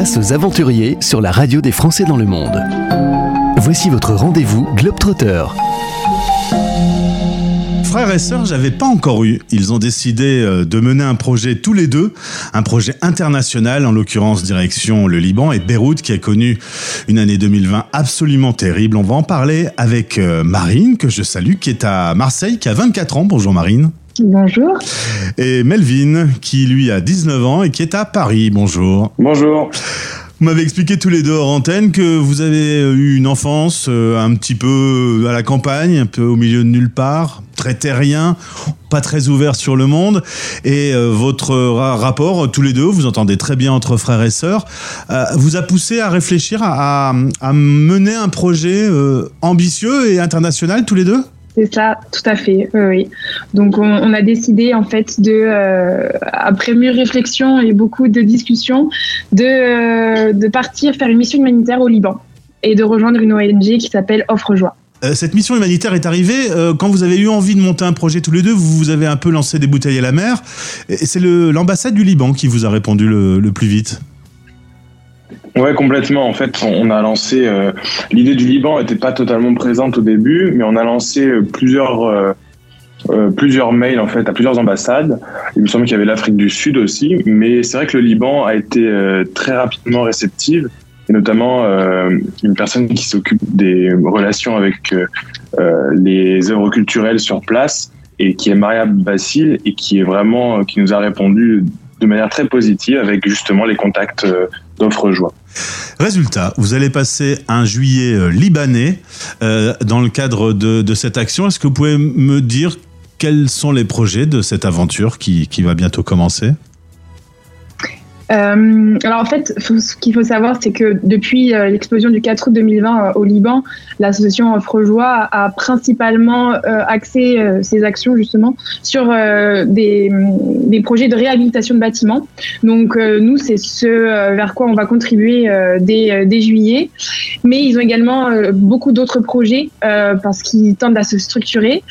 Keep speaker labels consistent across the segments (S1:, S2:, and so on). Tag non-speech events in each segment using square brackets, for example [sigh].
S1: Place aux aventuriers sur la radio des Français dans le monde. Voici votre rendez-vous Globetrotter.
S2: Frères et sœurs, j'avais pas encore eu. Ils ont décidé euh, de mener un projet tous les deux, un projet international, en l'occurrence direction le Liban et Beyrouth, qui a connu une année 2020 absolument terrible. On va en parler avec euh, Marine, que je salue, qui est à Marseille, qui a 24 ans. Bonjour Marine.
S3: Bonjour.
S2: Et Melvin, qui lui a 19 ans et qui est à Paris. Bonjour.
S4: Bonjour.
S2: Vous m'avez expliqué tous les deux hors antenne que vous avez eu une enfance euh, un petit peu à la campagne, un peu au milieu de nulle part, très terrien, pas très ouvert sur le monde. Et euh, votre rapport, tous les deux, vous entendez très bien entre frères et sœurs, euh, vous a poussé à réfléchir à, à mener un projet ambitieux et international tous les deux?
S3: C'est ça, tout à fait. Oui. Donc on, a décidé en fait euh, après mûre réflexion et beaucoup de discussions, de, euh, de partir faire une mission humanitaire au Liban et de rejoindre une ONG qui s'appelle Offre Joie.
S2: Euh, cette mission humanitaire est arrivée quand vous avez eu envie de monter un projet tous les deux. Vous, vous avez un peu lancé des bouteilles à la mer. C'est l'ambassade du Liban qui vous a répondu le plus vite.
S4: Ouais, complètement. En fait, on a lancé. Euh, l'idée du Liban n'était pas totalement présente au début, mais on a lancé euh, plusieurs. Euh, plusieurs mails en fait à plusieurs ambassades. Il me semble qu'il y avait l'Afrique du Sud aussi, mais c'est vrai que le Liban a été très rapidement réceptive, et notamment une personne qui s'occupe des relations avec les œuvres culturelles sur place et qui est Maria Bassil et qui est vraiment qui nous a répondu de manière très positive avec justement les contacts d'offres joie.
S2: Résultat, vous allez passer un juillet euh, libanais euh, dans le cadre de, cette action. Est-ce que vous pouvez me dire quels sont les projets de cette aventure qui va bientôt commencer?
S3: Euh, alors en fait, ce qu'il faut savoir, c'est que depuis euh, l'explosion du 4 août 2020 euh, au Liban, l'association Offre Joie a principalement axé ses actions justement sur des, projets de réhabilitation de bâtiments. Donc nous, c'est ce vers quoi on va contribuer dès, juillet. Mais ils ont également beaucoup d'autres projets parce qu'ils tendent à se structurer.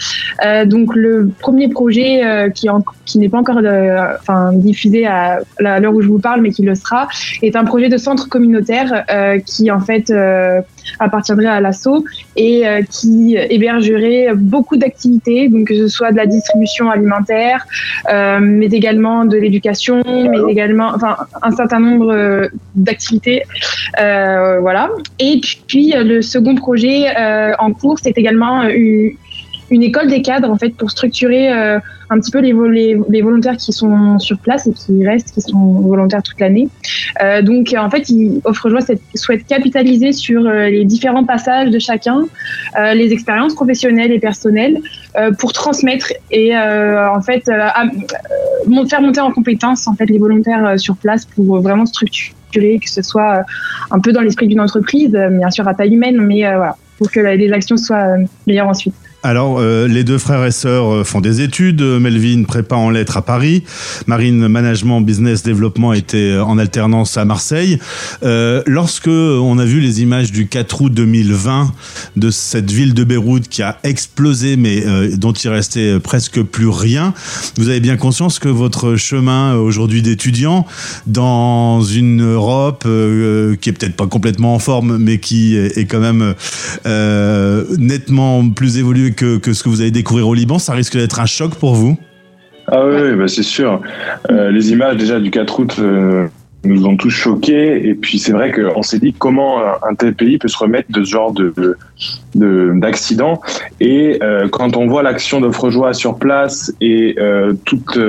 S3: donc le premier projet qui, n'est pas encore diffusé à l'heure où je vous parle, mais qui le sera, est un projet de centre communautaire euh, qui en fait euh, appartiendrait à l'assaut et euh, qui hébergerait beaucoup d'activités, donc que ce soit de la distribution alimentaire, mais également de l'éducation, mais également enfin un certain nombre d'activités, voilà. Et puis le second projet en cours, c'est également une une école des cadres en fait pour structurer euh, un petit peu les, les, volontaires qui sont sur place et qui restent, qui sont volontaires toute l'année. Euh, donc en fait, il joie souhaite capitaliser sur euh, les différents passages de chacun, les expériences professionnelles et personnelles pour transmettre et en fait faire monter en compétence en fait les volontaires sur place pour vraiment structurer que ce soit un peu dans l'esprit d'une entreprise, bien sûr à taille humaine, mais voilà pour que les actions soient meilleures ensuite.
S2: Alors, euh, les deux frères et sœurs euh, font des études. Melvin prépa en lettres à Paris. Marine Management Business Développement était en alternance à Marseille. Euh, lorsque on a vu les images du 4 août 2020 de cette ville de Beyrouth qui a explosé, mais dont il restait presque plus rien, vous avez bien conscience que votre chemin aujourd'hui d'étudiant dans une Europe qui est peut-être pas complètement en forme, mais qui est quand même nettement plus évoluée que, ce que vous allez découvrir au Liban, ça risque d'être un choc pour vous?
S4: Ah oui, bah c'est sûr. Euh, les images déjà du 4 août euh, nous ont tous choqués. Et puis c'est vrai qu'on s'est dit comment un tel pays peut se remettre de ce genre de, d'accident. Et euh, quand on voit l'action d'Offre Joie sur place et toutes,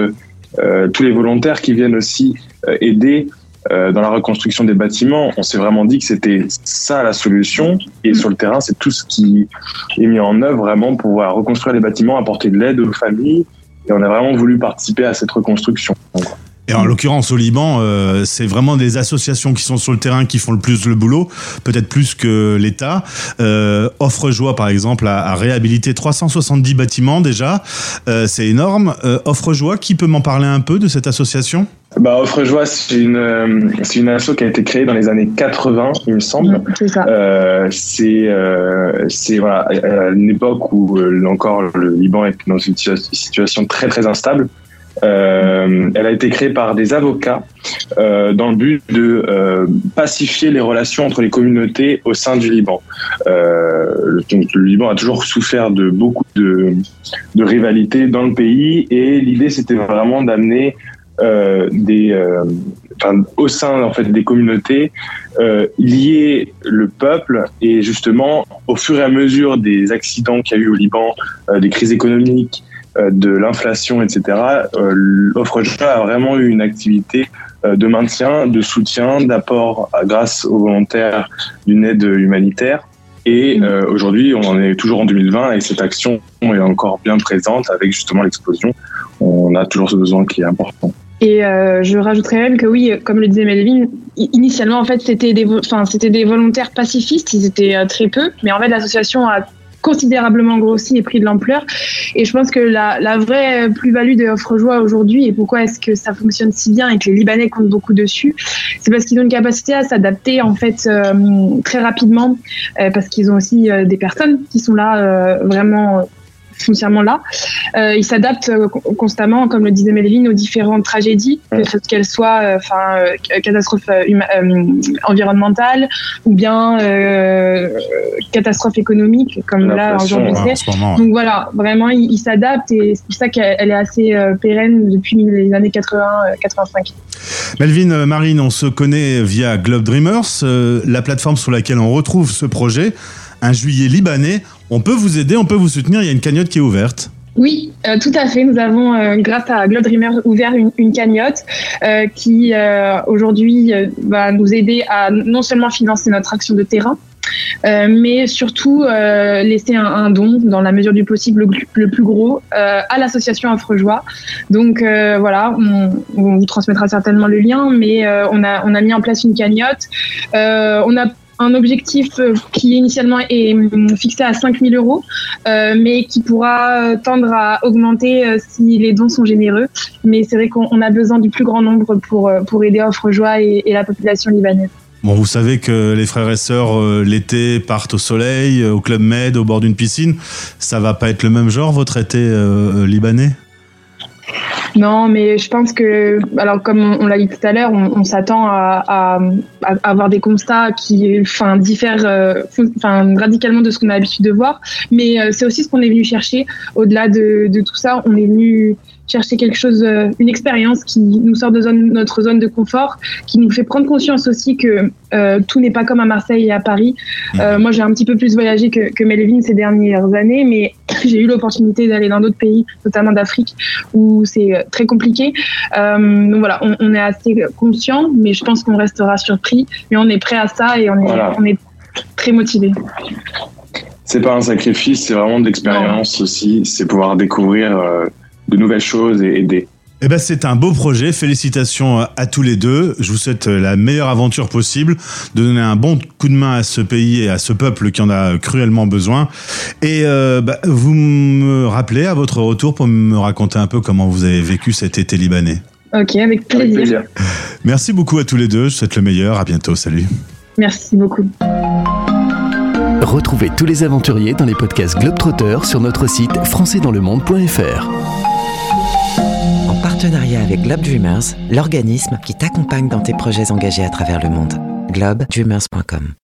S4: tous les volontaires qui viennent aussi aider euh, dans la reconstruction des bâtiments, on s'est vraiment dit que c'était ça la solution. Et sur le terrain, c'est tout ce qui est mis en œuvre vraiment pour pouvoir reconstruire les bâtiments, apporter de l'aide aux familles. Et on a vraiment voulu participer à cette reconstruction.
S2: Et en l'occurrence, au Liban, euh, c'est vraiment des associations qui sont sur le terrain qui font le plus le boulot, peut-être plus que l'État. Euh, Offre Joie, par exemple, a, réhabilité 370 bâtiments déjà. Euh, c'est énorme. Offre Joie, qui peut m'en parler un peu de cette association?
S4: Bah, Offre Joie, c'est une, euh, c'est une asso qui a été créée dans les années 80, il me semble. c'est ça. Euh, c'est, euh, c'est voilà, à une époque où encore le Liban est dans une situation très très instable. Euh, elle a été créée par des avocats euh, dans le but de euh, pacifier les relations entre les communautés au sein du Liban. Le, le, Liban a toujours souffert de beaucoup de, de rivalités dans le pays et l'idée c'était vraiment d'amener des, enfin, au sein en fait des communautés lier le peuple et justement au fur et à mesure des accidents qu'il y a eu au Liban, des crises économiques, euh, de l'inflation, etc., euh, l'offre a vraiment eu une activité euh, de maintien, de soutien, d'apport grâce aux volontaires d'une aide humanitaire. Et mmh. aujourd'hui, on en est toujours en 2020 et cette action est encore bien présente avec justement l'explosion. On a toujours ce besoin qui est important.
S3: Et je rajouterais même que oui, comme le disait Melvin, initialement en fait c'était des, volontaires pacifistes, ils étaient très peu, mais en fait l'association a considérablement grossi et pris de l'ampleur. Et je pense que la, vraie plus-value de Offre aujourd'hui et pourquoi est-ce que ça fonctionne si bien et que les Libanais comptent beaucoup dessus, c'est parce qu'ils ont une capacité à s'adapter en fait euh, très rapidement euh, parce qu'ils ont aussi euh, des personnes qui sont là vraiment foncièrement là. Euh, il s'adapte euh, constamment, comme le disait Méline, aux différentes tragédies, qu'elles soient euh, enfin euh, catastrophes environnementales ou bien catastrophes économiques, comme là aujourd'hui. Donc voilà, vraiment, il, s'adapte et c'est pour ça qu'elle est assez pérenne depuis les années 80-85.
S2: Melvin, Marine, on se connaît via Globe Dreamers, la plateforme sur laquelle on retrouve ce projet un juillet libanais. On peut vous aider, on peut vous soutenir. Il y a une cagnotte qui est ouverte.
S3: Oui, euh, tout à fait. Nous avons, euh, grâce à Globe ouvert une, cagnotte euh, qui aujourd'hui va nous aider à non seulement financer notre action de terrain, mais surtout laisser un, don dans la mesure du possible le, plus gros à l'association Affrejoie. Donc voilà, on, on, vous transmettra certainement le lien, mais on a on a mis en place une cagnotte. on a un objectif euh, qui initialement est hum, fixé à 5 000 euros, euh, mais qui pourra euh, tendre à augmenter si les dons sont généreux. Mais c'est vrai qu'on a besoin du plus grand nombre pour, pour aider Offre Joie et, la population libanaise.
S2: Bon, vous savez que les frères et sœurs l'été partent au soleil, au club Med, au bord d'une piscine. Ça va pas être le même genre votre été libanais?
S3: Non, mais je pense que, alors comme on, l'a dit tout à l'heure, on, s'attend à, avoir des constats qui, enfin, diffèrent, euh, enfin, radicalement de ce qu'on a l'habitude de voir. Mais euh, c'est aussi ce qu'on est venu chercher. Au-delà de, de, tout ça, on est venu chercher quelque chose, euh, une expérience qui nous sort de zone, notre zone de confort, qui nous fait prendre conscience aussi que euh, tout n'est pas comme à Marseille et à Paris. Euh, mhm. moi, j'ai un petit peu plus voyagé que, que Melvin ces dernières années, mais [clears throat] j'ai eu l'opportunité d'aller dans d'autres pays, notamment d'Afrique, où c'est très compliqué. donc voilà, on, on, est assez conscient, mais je pense qu'on restera surpris. Mais on est prêt à ça et on est, on est très motivé
S4: c'est pas un sacrifice, c'est vraiment de l'expérience aussi. C'est pouvoir découvrir de nouvelles choses et aider.
S2: Eh ben, c'est un beau projet. Félicitations à tous les deux. Je vous souhaite la meilleure aventure possible, de donner un bon coup de main à ce pays et à ce peuple qui en a cruellement besoin. Et euh, bah, vous me rappelez à votre retour pour me raconter un peu comment vous avez vécu cet été libanais.
S3: Ok, avec plaisir.
S2: Merci beaucoup à tous les deux. Je vous souhaite le meilleur. À bientôt. Salut.
S3: Merci beaucoup.
S1: Retrouvez tous les aventuriers dans les podcasts Globetrotter sur notre site françaisdanslemonde.fr
S5: partenariat avec Globe Dreamers, l'organisme qui t'accompagne dans tes projets engagés à travers le monde. globedreamers.com